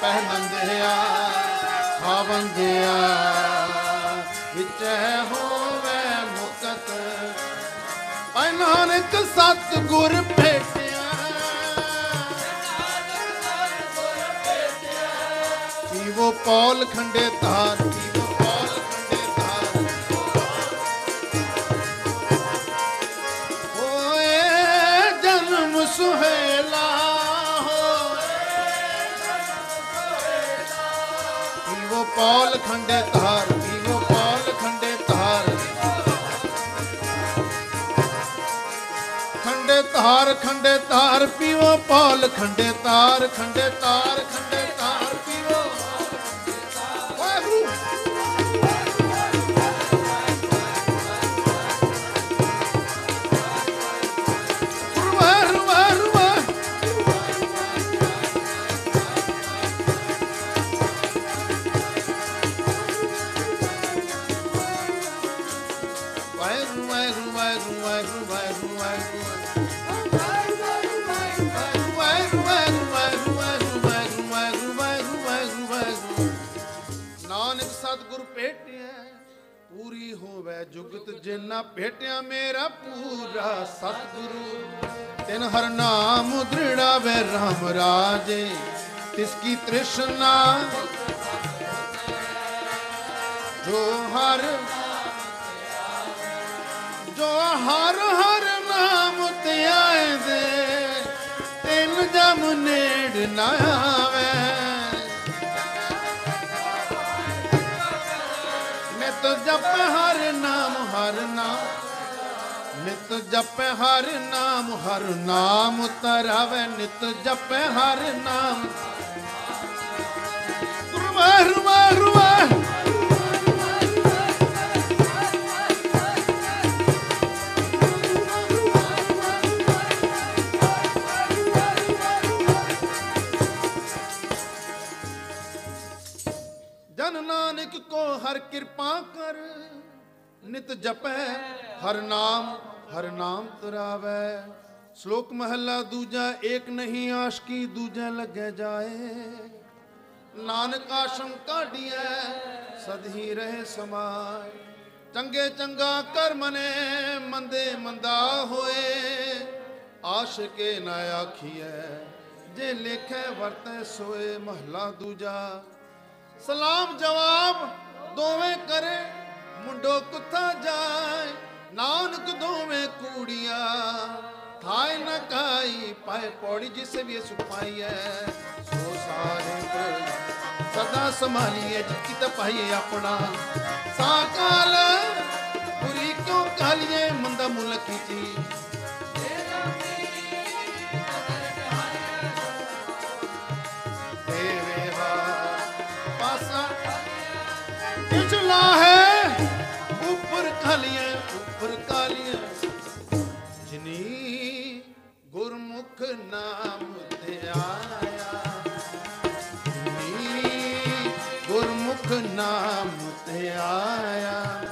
ਪਹਿਲੰਦਿਆ ਖਾਵੰਦਿਆ ਵਿਚੈ ਹੋਵੇ ਮੁਕਤ। ਐ ਸਤ ਗੁਰ ਭੇਟਿਆ। ਪੀਵੋ ਪੌਲ ਖੰਡੇ ਤਾਰ ਪੌਲ ਖੰਡੇ ਧਾਰ ਪੀਵੋ ਪੌਲ ਖੰਡੇ ਧਾਰ। ਖੰਡੇ ਧਾਰ ਖੰਡੇ ਧਾਰ ਪੀਵੋ ਪੌਲ ਖੰਡੇ ਧਾਰ ਖੰਡੇ ਧਾਰ, ਖੰਡੇ ਪੂਰੀ ਹੋਵੇ ਜੁਗਤ ਜਿਨਾ ਭੇਟਿਆ ਮੇਰਾ ਪੂਰਾ ਸਤਿਗੁਰੂ। ਤਿਨ ਹਰ ਨਾਮ ਦ੍ਰਿੜਾਵੇ RAM ਰਾਜੇ, ਤਿਸ ਕੀ ਤ੍ਰਿਸ਼ਨਾ। ਜੋ ਹਰ ਜੋ ਹਰ ਹਰ ਨਾਮ ਤੇ ਆਏ ਦੇ, ਤਿੰਨ ਜਮ ਨੇੜ ਨਾ ਆਵੇ। ਨਿਤ ਜਪ ਹਰ ਨਾਮ ਹਰ ਨਾਮ ਤਰਾਵੇ ਨਿਤ ਜਪ ਹਰ ਨਾਮ। ਗੁਰੂ ਗੁਰੂ ਗੁਰੂ ਜਨ ਨਾਨਕ ਕੋ ਹਰ ਕਿਰਪਾ ਕਰ, ਨਿਤ ਜਪੈ ਹਰ ਨਾਮ। ਹਰ ਨਾਮ ਤਰਾਵੈ ਸ਼ਲੋਕ ਮਹੱਲਾ ਦੂਜਾ, ਏਕ ਨਹੀਂ ਆਸ਼ਕੀ, ਦੂਜਾ ਲੱਗੇ ਜਾਏ। ਨਾਨਕ ਆਸ਼ਮ ਕਾਢੀਐ, ਸਦ ਹੀ ਰਹੇ ਸਮਾਏ। ਚੰਗੇ ਚੰਗਾ ਕਰਮ ਨੇ, ਮੰਦੇ ਮੰਦਾ ਹੋਏ। ਆਸ਼ਕੇ ਨਾ ਆਖੀਐ, ਜੇ ਲੇਖੈ ਵਰਤੈ ਸੋਏ ਮਹਲਾ ਦੂਜਾ। ਸਲਾਮ ਜਵਾਬ ਦੋਵੇਂ ਕਰੇ, ਮੁੰਡੋ ਕੁੱਥਾ ਜਾਏ। ਨਾਨਕ ਦੋਵੇਂ ਕੂੜੀਆਂ ਖਾਏ ਨਾ ਕਾਈ ਪਾਏ ਪੌੜੀ ਜਿਸ ਵੀ ਸੁਖ ਪਾਈਐ। ਸੋ ਸਾਰੇ ਸਦਾ ਸੰਭਾਲੀਏ ਜਿੱਕੀ ਤਾਂ ਪਾਈਏ ਆਪਣਾ। ਸਾਕਾਲ ਪੁਰੀ ਕਿਉਂ ਕਾਲੀਏ ਮੰਦਾ ਮੁੱਲ ਕੀਤੀ ਪਾਸਾ ਹੈ, ਉੱਪਰ ਕਾਲੀਆਂ ਉੱਪਰ ਕਾਲੀਆਂ ਜਿਨੀ ਗੁਰਮੁਖ ਨਾਮ ਤੇ ਆਇਆ। ਜਿਨੀ ਗੁਰਮੁਖ ਨਾਮ ਤੇ ਆਇਆ।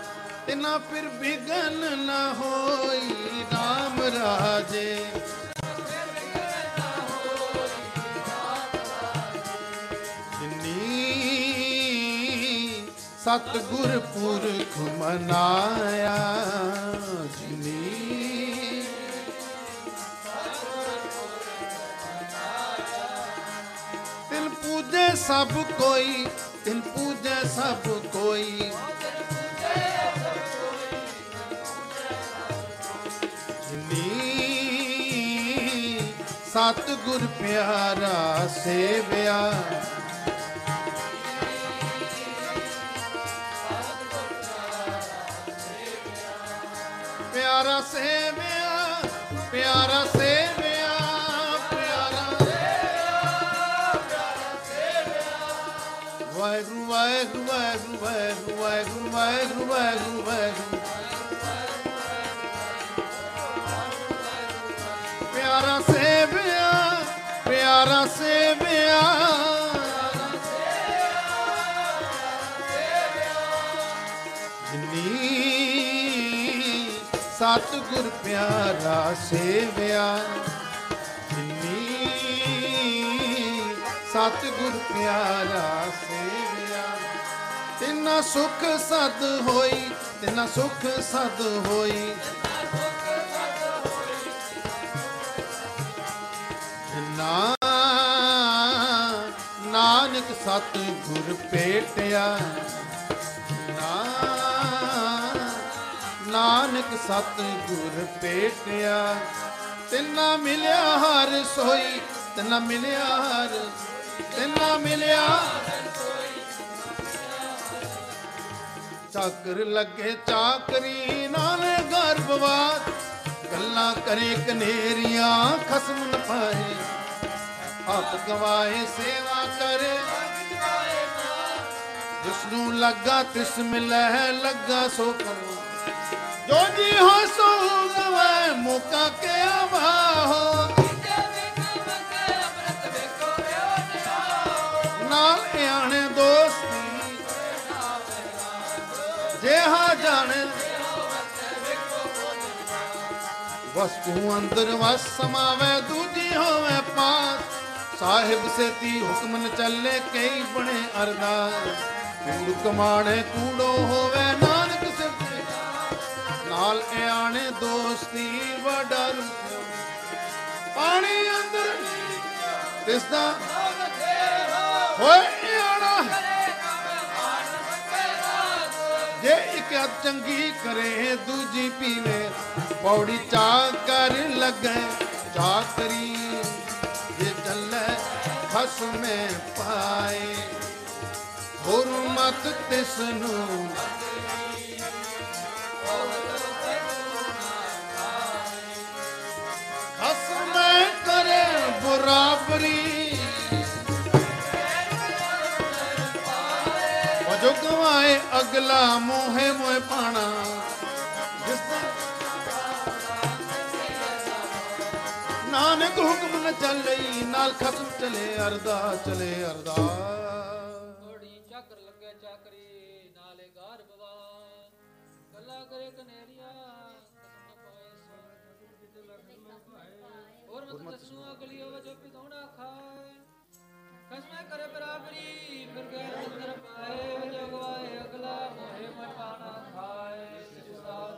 ਤਿਨਾ ਫਿਰ ਬਿਗਨ ਨਾ ਹੋਈ RAM ਰਾਜੇ। ਸਤਿਗੁਰ ਪੁਰਖ ਮਨਾਇਆ ਜਿਨੀ। ਤਿਲ ਪੂਜੇ ਸਭ ਕੋਈ, ਤਿਲ ਪੂਜੇ ਸਭ ਕੋਈ। ਜਿਨੀ ਸਤਿਗੁਰ ਪਿਆਰਾ ਸੇਵਿਆ। ਪਿਆਰਾ ਸੇਵਿਆ ਪਿਆਰਾ ਸੇਵਿਆ ਪਿਆਰਾ ਸੇਵਿਆ। ਪਿਆਰਾ ਸੇਵਿਆ ਵਾਹਿਗੁਰੂ ਵਾਹਿਗੁਰੂ ਵਾਹਿਗੁਰੂ ਵਾਹਿਗੁਰੂ ਵਾਹਿਗੁਰੂ ਵਾਹਿਗੁਰੂ। ਪਿਆਰਾ ਸੇਵਿਆ ਪਿਆਰਾ ਸੇਵਿਆ। ਸਤਿਗੁਰ ਪਿਆਰਾ, ਸੇਵਿਆ। ਜਿਨੀ ਸਤਿਗੁਰ ਪਿਆਰਾ, ਸੇਵਿਆ। ਤਿਨਾ ਸੁਖ ਸਦ ਹੋਈ, ਤਿੰਨਾ ਸੁਖ ਸਦ ਹੋਈ। ਨਾ ਨਾਨਕ ਸਤ ਗੁਰ ਭੇਟਿਆ। ਨਾਨਕ ਸਤ ਗੁਰ ਭੇਟਿਆ। ਤਿੰਨਾ ਮਿਲਿਆ ਹਰ ਸੋਈ, ਤਿੰਨਾ ਮਿਲਿਆ ਹਰ, ਤਿੰਨਾ ਮਿਲਿਆ ਚਾਕਰ ਲੱਗੇ ਚਾਕਰੀ ਨਾਲ ਗਰਭਵਾਤ ਗੱਲਾਂ ਕਰੇ ਕਨੇਰੀਆਂ, ਖਸਮ ਨ ਪਾਏ। ਆਪ ਗਵਾਏ, ਸੇਵਾ ਕਰੇ। ਜਿਸ ਨੂੰ ਲੱਗਾ ਤਿਸ ਮਿਲੈ, ਲੱਗਾ ਸੋ ਕਰੋ। ਜੋ ਜੀ ਹੋ ਸੋ ਗਵਾਏ ਮੌਕਾ ਕੇ ਆਵਾਹੋ ਨਾਲ ਆਣੇ ਦੋਸਤੀ ਜੇ ਹਾਂ ਜਾਣੇ ਵਸਤੂ ਅੰਦਰ ਵਸ ਸਮਾਵੇ, ਦੂਜੀ ਹੋਵੇ ਪਾਸ। ਸਾਹਿਬ ਸੇਤੀ ਹੁਕਮ ਨ ਚੱਲੇ ਕਈ ਬਣੇ ਅਰਦਾਸ। ਕੂੜ ਕਮਾਣੇ ਕੂੜੋ ਹੋਵੇ ਨਾਨਕ દોસ્તી વડરું પાણી અંદર દિસતા હોય આણા ਜੇ ਇੱਕ ਹੱਥ ਚੰਗੀ ਕਰੇ, ਦੂਜੀ ਪੀਵੇ ਪੌੜੀ ਚਾ ਕਰ ਲੱਗੇ ਚਾਤਰੀ ਜੇ ਚੱਲੇ, ਖਸ ਮੈਂ ਪਾਏ। ਹੋਰ ਤਿਸ ਨੂੰ ਬਰਾਬਰੀ। ਵਜੋ ਗਵਾਏ ਅਗਲਾ ਮੋਹੇ ਮੋਹੇ ਪਾਣਾ। ਜਿਸ ਨਾਨਕ ਹੁਕਮ ਨ ਚੱਲਈ, ਨਾਲ ਖਸਮ ਚਲੇ, ਅਰਦਾ ਚਲੇ, ਅਰਦਾ।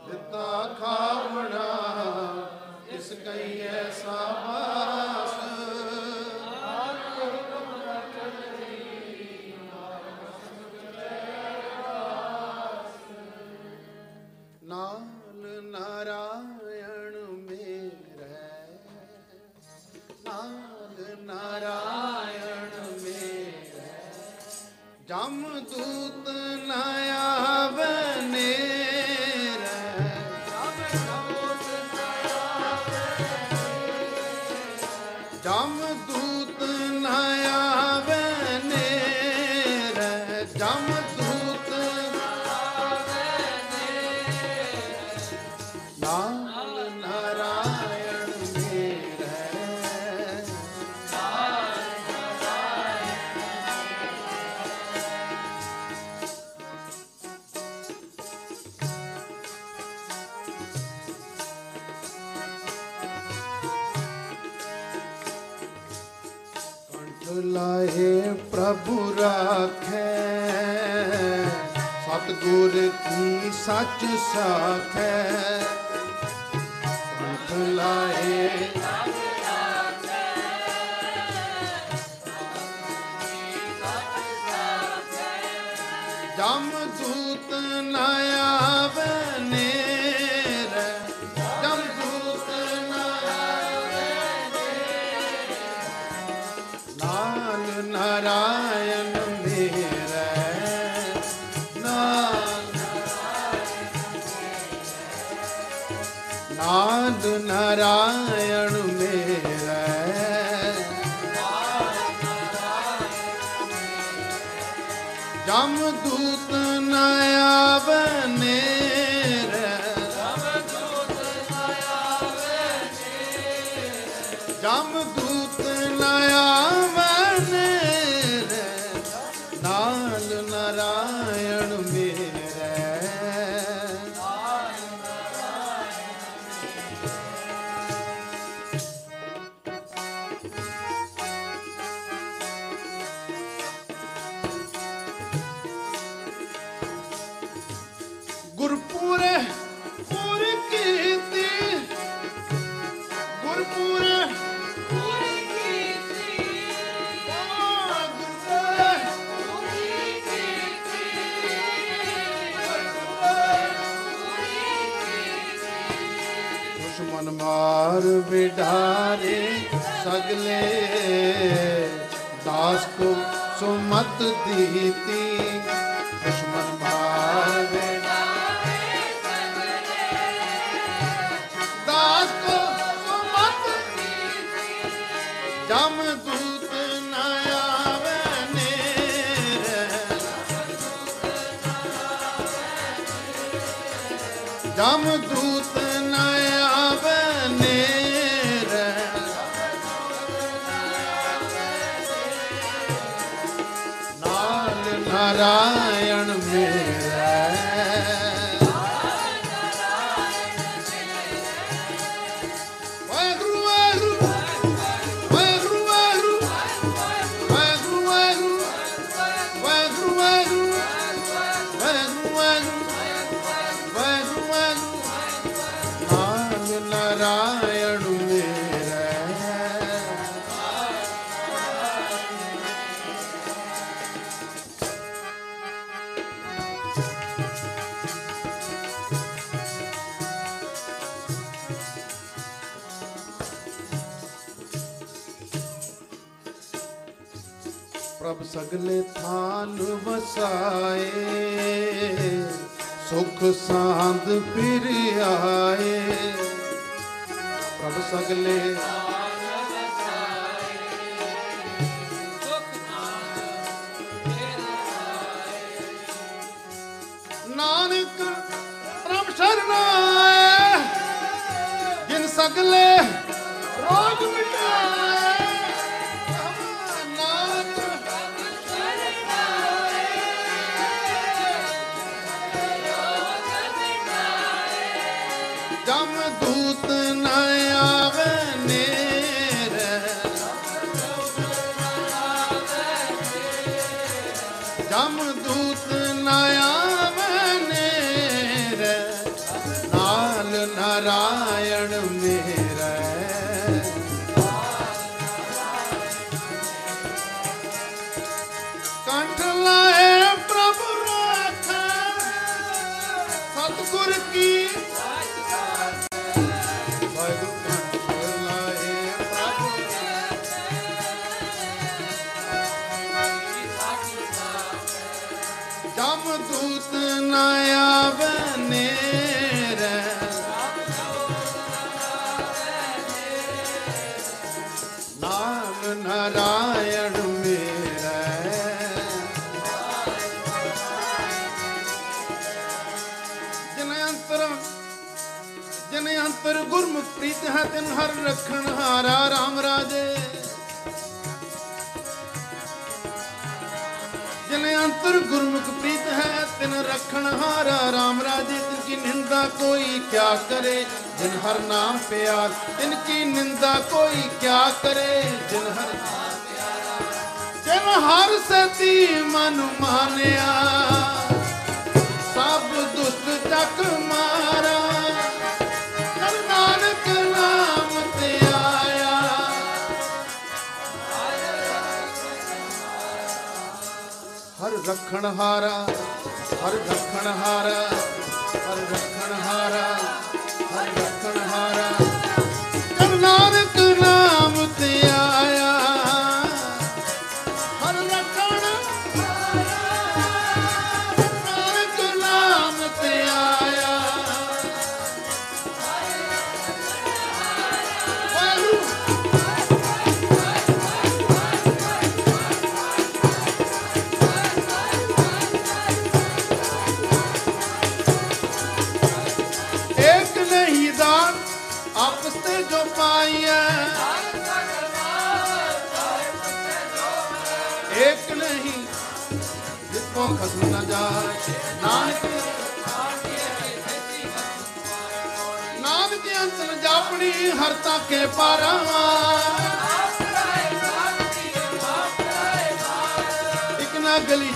ਦਿੱਤਾ ਖਾਵਣਾ ਇਸ ਕਈਏ ਨਾਲ ਨਾਰਾਇਣ ਮੇਰੇ ਨਾਲ ਨਾਰਾਇਣ ਮੇਰੇ ਜਮ ਦੂਤ नाया ਸੱਚ ਸਾਖੈ। सकले ਸਾਰਾ ਦਿਨ ਹਰ ਰੱਖਣ ਹਾਰਾ ਰਾਮ ਰਾਜੇ। ਜਿਨੇ ਅੰਤਰ ਗੁਰਮੁਖ ਪ੍ਰੀਤ ਹੈ, ਤਿਨ ਰੱਖਣ ਹਾਰਾ ਰਾਮ ਰਾਜੇ। ਤਿਨ ਕੀ ਨਿੰਦਾ ਕੋਈ ਕਿਆ ਕਰੇ, ਜਿਨ ਹਰ ਨਾਮ ਪਿਆਰ। ਤਿਨ ਕੀ ਨਿੰਦਾ ਕੋਈ ਕਿਆ ਕਰੇ, ਜਿਨ ਹਰ ਹਰ ਸਤੀ ਮਨ ਮਾਨਿਆ, ਸਭ ਦੁਸ਼ਟ ਚੱਕ ਮਾਰ। ਰੱਖਣ ਹਾਰਾ ਹਰ ਰੱਖਣ ਹਾਰਾ ਹਰ ਰੱਖਣ ਹਾਰਾ ਹਰ ਰੱਖਣ ਹਾਰਾ।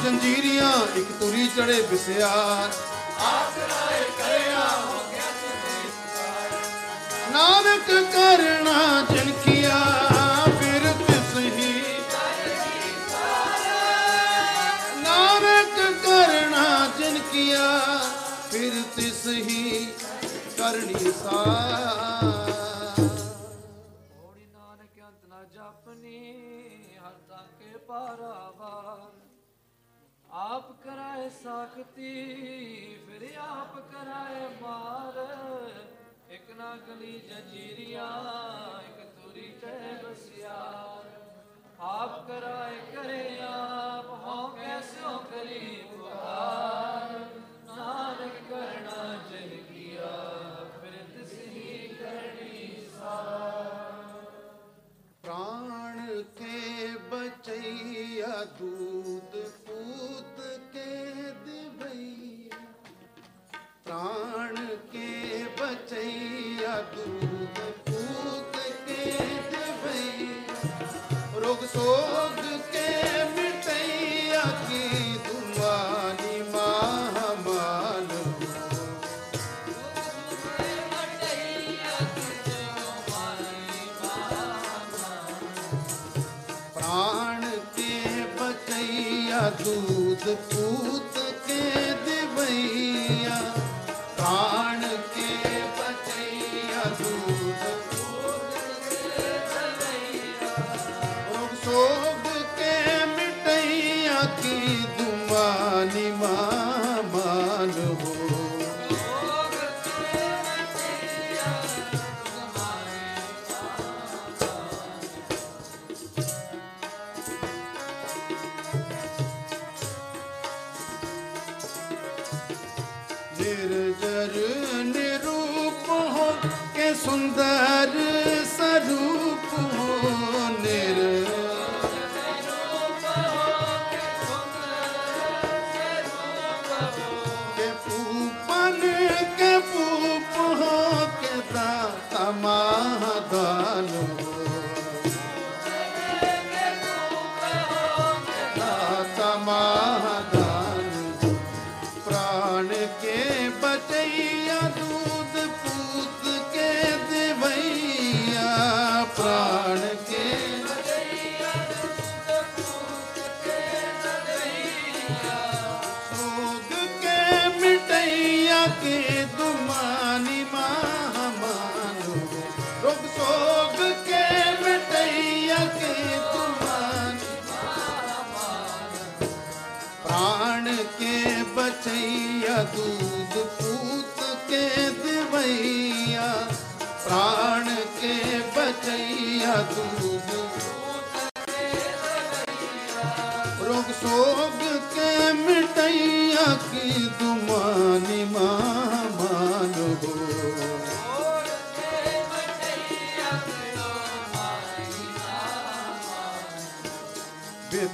ਜੰਜੀਰੀਆਂ, ਇੱਕ ਤੁਰੀ ਚੜੇ ਬਿਸਿਆਰ ਨਾਨਕ ਕਰਨਾ ਜਨਕੀਆ, ਫਿਰ ਤਿਸ ਹੀ ਨਾਨਕ ਕਰਨਾ ਜਨਕੀਆ, ਫਿਰ ਤਿਸ ਹੀ ਕਰਨੀ ਸਾ ਹੋੜੀ ਨਾਨਕ ਅੰਤ ਕੇ ਜਪਨੀ ਪਾਰਾਵਾਰ। ਆਪ ਕਰਾਏ ਸਾਖਤੀ ਫਿਰ ਆਪ ਕਰਾਏ ਮਾਰ ਇੱਕ ਨਾ ਗਲੀ ਜੰਜੀਰੀਆਂ ਇੱਕ ਤੁਰੀ ਤੇ ਬਸਿਆਰ ਆਪ ਕਰਾਏ ਕਰੇ ਆਪ ਹਉ ਕੈਸਿਓ ਕਰੀ ਪੁਕਾਰ ਨਾਨਕ ਕਰਣਾ ਜਨ ਕੀਆ ਫਿਰ ਤਿਸ ਹੀ ਕਰਨੀ ਪ੍ਰਾਣ ਕੇ ਬਚਈਆ ਦੂਤ ਪੂਤ ਪ੍ਰਾਣ ਕੇ ਬਚਈਆ ਦੂਤ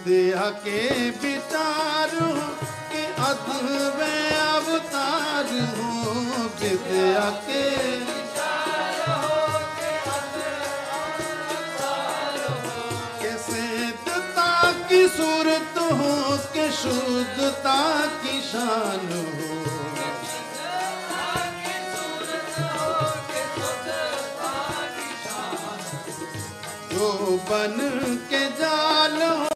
विद्या के विचार हो के अद्भुत अवतार हो विद्या के के सिद्धता की शुद्धता की शान हो जो बन के जाल हो के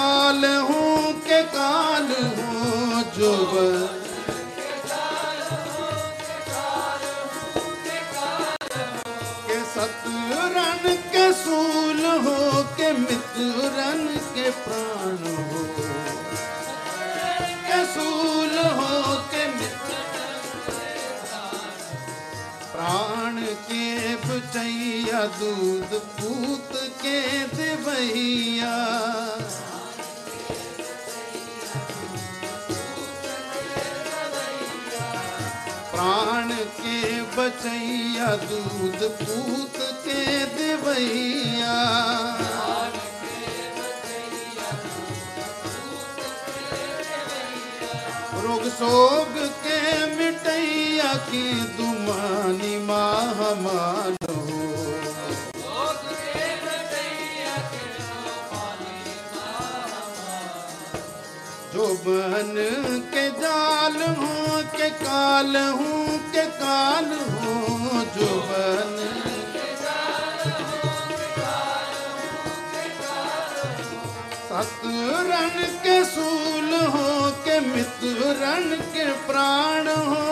काल हूँ के काल हूँ जो बन के सतरन के सूल हो के मित्रन के प्राण हो के सूल हो के मित्र प्राण के बचैया दूध पूत के दिवैया बचैया दूध पूत के दिवैया रोग सोग के मिटैया की दुमानी महामान हो जो बन के जाल हूँ के काल हूँ के काल हूँ जो बन सतरन के सूल हो के मित्रन के प्राण हो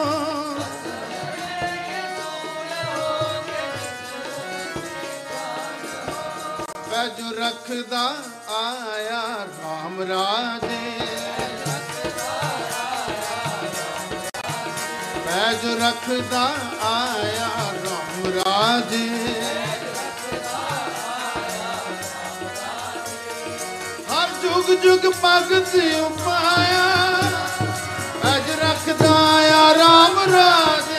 बैज रखदा आया राम राजे ਪੈਜ ਰੱਖਦਾ ਆਇਆ ਰਾਮ ਰਾਜੇ। ਹਰ ਜੁਗ ਜੁਗ ਭਗਤ ਉਪਾਇਆ, ਪੈਜ ਰੱਖਦਾ ਆਇਆ ਰਾਮ ਰਾਜੇ।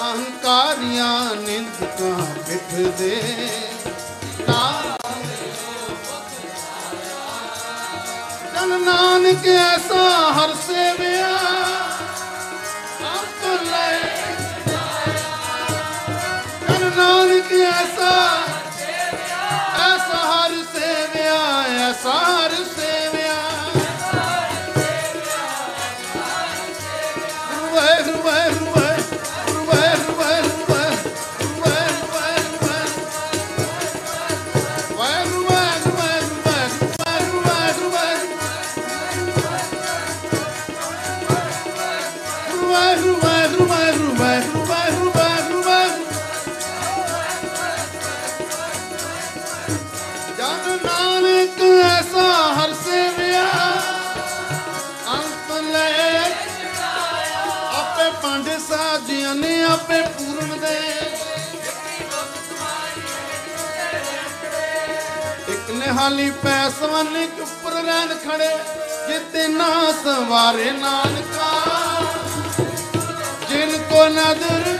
ਅਹੰਕਾਰੀਆਂ ਨਿੰਦਕਾਂ ਮਿਟਦੇ ਇੱਕ ਨਿਹਾਲੀ ਉੱਪਰ ਰਹਿਣ ਖੜੇ, ਜਿਤੇ ਨਾ ਸਵਾਰੇ ਨਾਨਕਾ। ਜਿਨ ਕੋ ਨਦਰ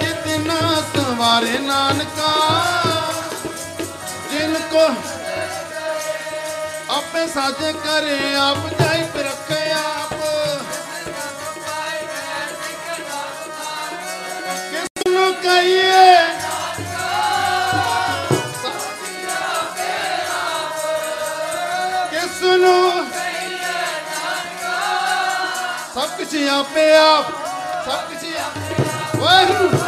ਜਿਤਨਾ ਸਵਾਰੇ ਨਾਨਕਾ। ਜਿਨ ਕੋ ਆਪੇ ਸਾਜੇ ਕਰੇ ਆਪ ਜਾਈ ਕੁਝ ਆਪੇ ਆਪ ਸਭ ਕੁਝ ਆਪੇ ਵਾਹਿਗੁਰੂ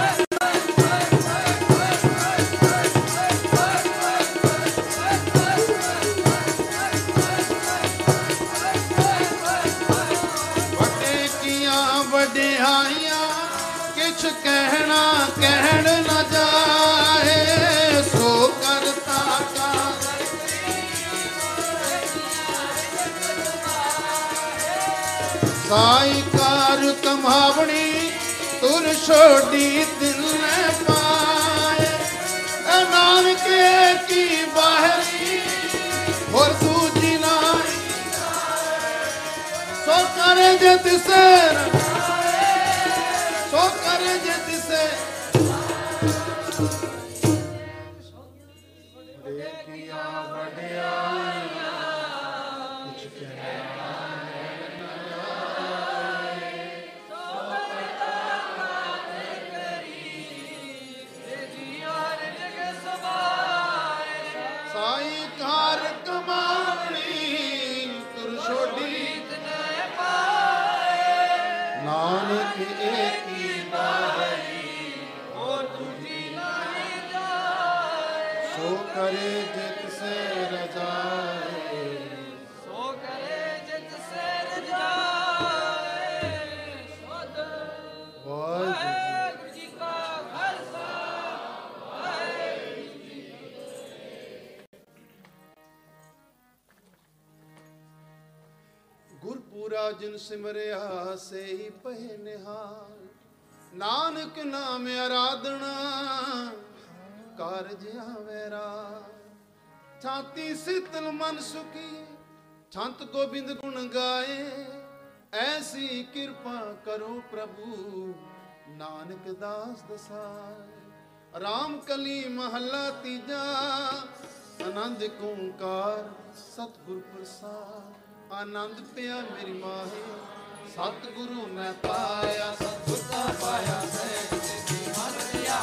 ਛੋੜੀ ਦਿਲ ਨੇ ਪਾਏ। ਐ ਨਾਨਕੇ ਕੀ ਬਾਹਰੀ, ਹੋਰ ਦੂਜੀ ਨਾਈ ਸੋ ਕਰੇ ਜੇ ਤਿਸੇ ਸਿਮਰਿਆ ਸੇਈ ਪਹਿ ਨਿਹਾਲ। ਨਾਨਕ ਨਾਮ ਆਰਾਧਣਾ ਕਾਰਜ ਆਵੇ ਰਾ ਛਾਤੀ ਸਿਤਲ ਮਨ ਸੁਖੀ, ਛੰਤ ਗੋਬਿੰਦ ਗੁਣ ਗਾਏ। ਐਸੀ ਕਿਰਪਾ ਕਰੋ ਪ੍ਰਭੂ, ਨਾਨਕ ਦਾਸ ਦਸਾਏ ਰਾਮ ਕਲੀ ਮਹੱਲਾ ਤੀਜਾ, ਆਨੰਦ ਓੰਕਾਰ ਸਤਿਗੁਰ ਪ੍ਰਸਾਦ। ਆਨੰਦ ਪਿਆ ਮੇਰੀ ਮਾਹੇ। ਸਤਿਗੁਰੂ ਮੈਂ ਪਾਇਆ ਸਤਿਗੁਰ ਦਾ ਪਾਇਆ ਸਹਿਜ ਸਿੱਧੀ ਮਨ ਲਿਆ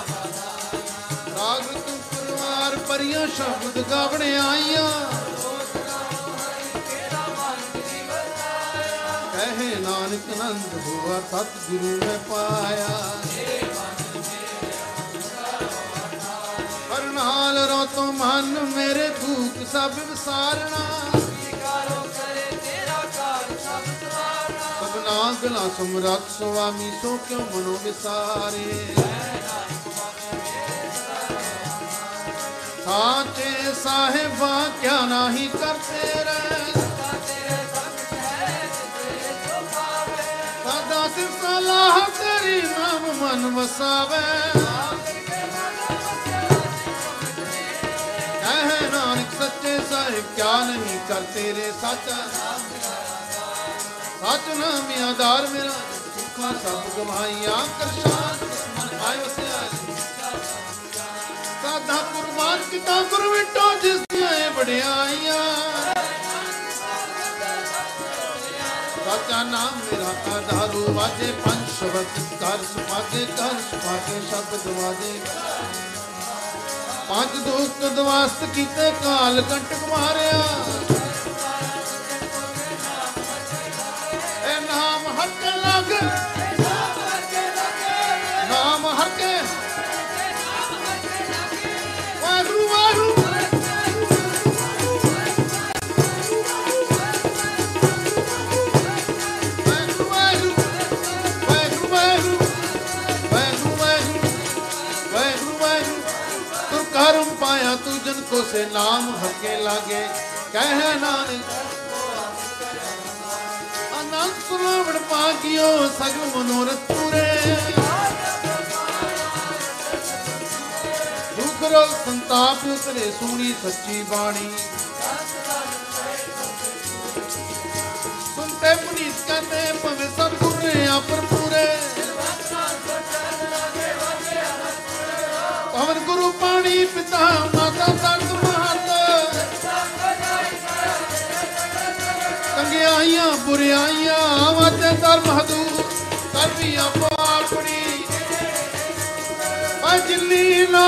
ਰਾਗ ਤੂੰ ਪਰਿਵਾਰ ਪਰੀਆਂ ਸ਼ਬਦ ਗਾਵਣ ਆਈਆਂ। ਕਹੇ ਨਾਨਕ ਨੰਦ ਹੋਆ, ਸਤਿਗੁਰੂ ਮੈਂ ਪਾਇਆ। ਹਰ ਨਾਲ ਰੋ ਤੋ ਮਨ ਮੇਰੇ ਭੂਖ ਸਭ ਵਿਸਾਰਣਾ ਸਭਨਾ ਸਮਰੱਥ ਸੁਆਮੀ ਸੋ ਕਿਉ ਮਨੋ ਵਿਸਾਰੇ। ਸਾਚੇ ਸਾਹਿਬਾ ਕਿਆ ਨਾਹੀ ਕਰਤੇ ਰਹਿ। ਸਦਾ ਸਿਰ ਸਲਾਹ ਤੇਰੀ ਨਾਮ ਮਨ ਵਸਾਵੇ। ਕਹੇ ਨਾਨਕ ਸੱਚੇ ਸਾਹਿਬ ਕਿਆ ਨਹੀਂ ਕਰਤੇ ਰੇ ਸੱਚਾ। ਸੱਚ ਨਾਮ ਆਧਾਰ ਮੇਰਾ, ਸੁਖਾ ਸਭ ਗਵਾਈਆਂ ਕਰਸ਼ਾਨ ਮਨ ਆਇਓ ਸਿਆਈ ਸਾਧਾ ਕੁਰਬਾਨ ਕੀਤਾ ਗੁਰ ਵਿਟੋ ਜਿਸ ਦੀਆਂ ਵਡਿਆਈਆਂ ਸਾਚਾ ਨਾਮ ਮੇਰਾ ਆਧਾਰੂ ਵਾਜੇ, ਪੰਜ ਸ਼ਬਦ ਕਰ ਸੁਭਾਗੇ ਕਰ ਸੁਭਾਗੇ ਸ਼ਬਦ ਵਾਜੇ ਪੰਜ ਦੋਸਤ ਦਵਾਸਤ ਕੀਤੇ, ਕਾਲ ਕੰਟਕ ਮਾਰਿਆ। ਕਰਮ ਪਾਇਆ ਤੂੰ ਜਨ ਕੋ ਸੇ ਨਾਮ ਹੱਕੇ ਲਾਗੇ। ਕਹਿ ਨਾਨਕ ਸੁਨਾਵਣ ਸਗਲ ਮਨੋਰਥ ਪੂਰੇ। ਦੁਖ ਰੋਗ ਸੰਤਾਪ ਉਤਰੇ ਸੋਹਣੀ ਸੱਚੀ ਬਾਣੀ। ਸੁਨਤੇ ਪੁਨੀਤ ਕਹਤੇ ਭਵੇ ਸਭ ਗੁਰੇ ਆਪਰ ਪੂਰੇ। ਪਵਨ ਗੁਰੂ ਪਾਣੀ ਪਿਤਾ, ਮਾਤਾ ਤਤ ਮਹਤ। ਕੰਗਿਆਈਆਂ ਬੁਰਿਆਈਆਂ, ਆਵਾ ਧਰਮ ਹਦੂ ਕਰਮੀ ਆਪਣੀ। ਜਿੰਨੀ ਨਾ